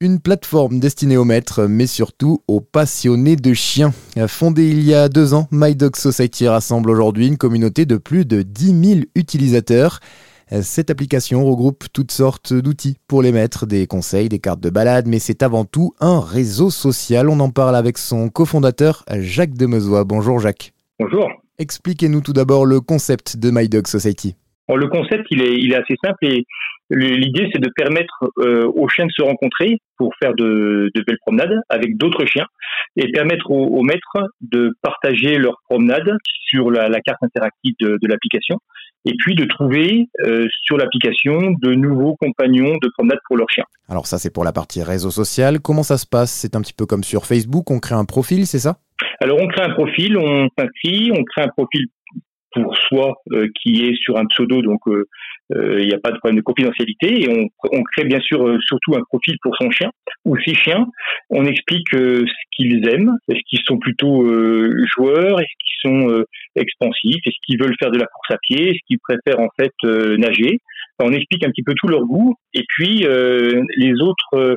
Une plateforme destinée aux maîtres, mais surtout aux passionnés de chiens. Fondée il y a deux ans, My Dog Society rassemble aujourd'hui une communauté de plus de 10 000 utilisateurs. Cette application regroupe toutes sortes d'outils pour les maîtres, des conseils, des cartes de balade, mais c'est avant tout un réseau social. On en parle avec son cofondateur Jacques Demezois. Bonjour Jacques. Bonjour. Expliquez-nous tout d'abord le concept de My Dog Society. le concept, il est, il est assez simple et L'idée, c'est de permettre euh, aux chiens de se rencontrer pour faire de, de belles promenades avec d'autres chiens et permettre aux, maîtres de partager leurs promenades sur la, la carte interactive de, de l'application et puis de trouver euh, sur l'application de nouveaux compagnons de promenade pour leurs chiens. Alors ça, c'est pour la partie réseau social. Comment ça se passe? C'est un petit peu comme sur Facebook, on crée un profil, c'est ça? Alors on crée un profil, on s'inscrit, on crée un profil pour soi euh, qui est sur un pseudo, donc euh, euh, il n'y a pas de problème de confidentialité. Et on, on crée bien sûr surtout un profil pour son chien ou ses chiens. On explique ce qu'ils aiment, est-ce qu'ils sont plutôt joueurs, est-ce qu'ils sont expansifs, est-ce qu'ils veulent faire de la course à pied, est-ce qu'ils préfèrent en fait nager? on explique un petit peu tout leur goût. Et puis les autres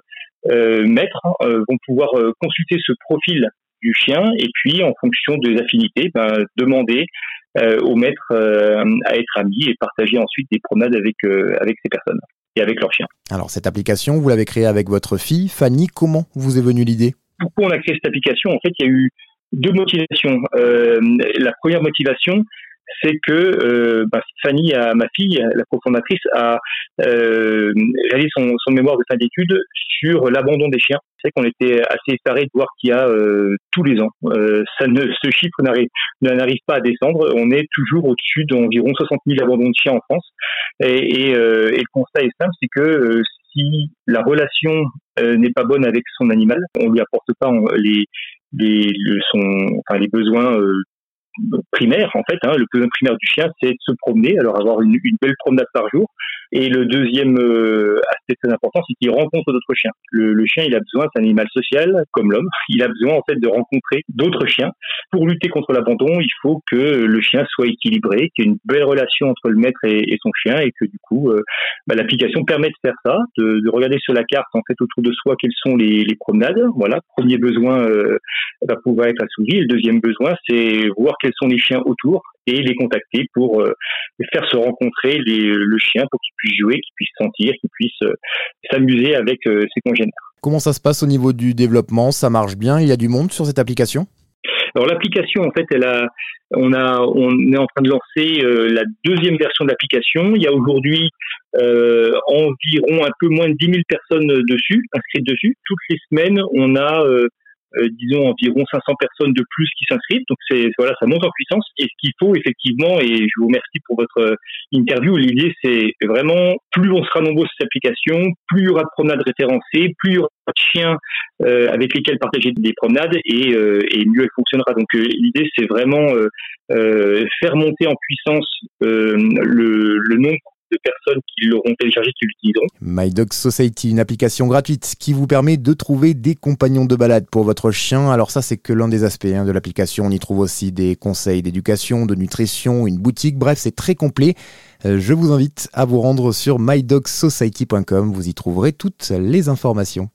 maîtres vont pouvoir consulter ce profil du chien et puis en fonction des affinités, ben, demander euh, au maître euh, à être amis et partager ensuite des promenades avec, euh, avec ces personnes et avec leurs chiens. Alors cette application, vous l'avez créée avec votre fille, Fanny. Comment vous est venue l'idée? Pourquoi on a créé cette application En fait, il y a eu deux motivations. la première motivation, c'est que euh, bah, Fanny, ma fille, la cofondatrice, a euh, réalisé son, son, mémoire de fin d'études sur l'abandon des chiens. C'est qu'on était assez effarés de voir qu'il y a euh, tous les ans, euh, ça ne, ce chiffre n'arrive pas à descendre. On est toujours au-dessus d'environ 60 000 abandons de chiens en France. Et, et, euh, et le constat est simple, c'est que si la relation n'est pas bonne avec son animal, on lui apporte pas les les, son, enfin, les besoins primaire en fait. Hein, le besoin primaire du chien, c'est de se promener, alors avoir une, une, belle promenade par jour. Et le deuxième euh, aspect très important, c'est qu'il rencontre d'autres chiens. Le, le, chien, il a besoin, c'est un animal social comme l'homme. Il a besoin en fait de rencontrer d'autres chiens. Pour lutter contre l'abandon, il faut que le chien soit équilibré, qu'il y ait une belle relation entre le maître et, son chien, et que du coup, euh, bah, l'application permet de faire ça, de, de, regarder sur la carte en fait autour de soi quelles sont les, les promenades. Voilà, premier besoin euh, va pouvoir être assouvi. Le deuxième besoin, c'est voir quels sont les chiens autour et les contacter pour euh, faire se rencontrer les, le chien pour qu'il puisse jouer, qu'il puisse sentir, qu'il puisse euh, s'amuser avec euh, ses congénères. Comment ça se passe au niveau du développement? Ça marche bien? Il y a du monde sur cette application? Alors l'application, en fait, elle a, on a, on est en train de lancer la deuxième version de l'application. Il y a aujourd'hui euh, environ un peu moins de 10 000 personnes dessus, inscrites dessus. Toutes les semaines, on a euh, disons environ 500 personnes de plus qui s'inscrivent. Donc c'est voilà, ça monte en puissance. Et ce qu'il faut effectivement, et je vous remercie pour votre euh, interview, l'idée c'est vraiment plus on sera nombreux sur cette application, plus il y aura de promenades référencées, plus il y aura de chiens euh, avec lesquels partager des promenades et, et mieux elle fonctionnera. Donc l'idée c'est vraiment faire monter en puissance le, le nombre qui l'auront téléchargé, qui l'utiliseront. My Dog Society, une application gratuite qui vous permet de trouver des compagnons de balade pour votre chien. Alors ça, c'est que l'un des aspects hein, de l'application. On y trouve aussi des conseils d'éducation, de nutrition, une boutique. Bref, c'est très complet. Euh, je vous invite à vous rendre sur mydogsociety.com. Vous y trouverez toutes les informations.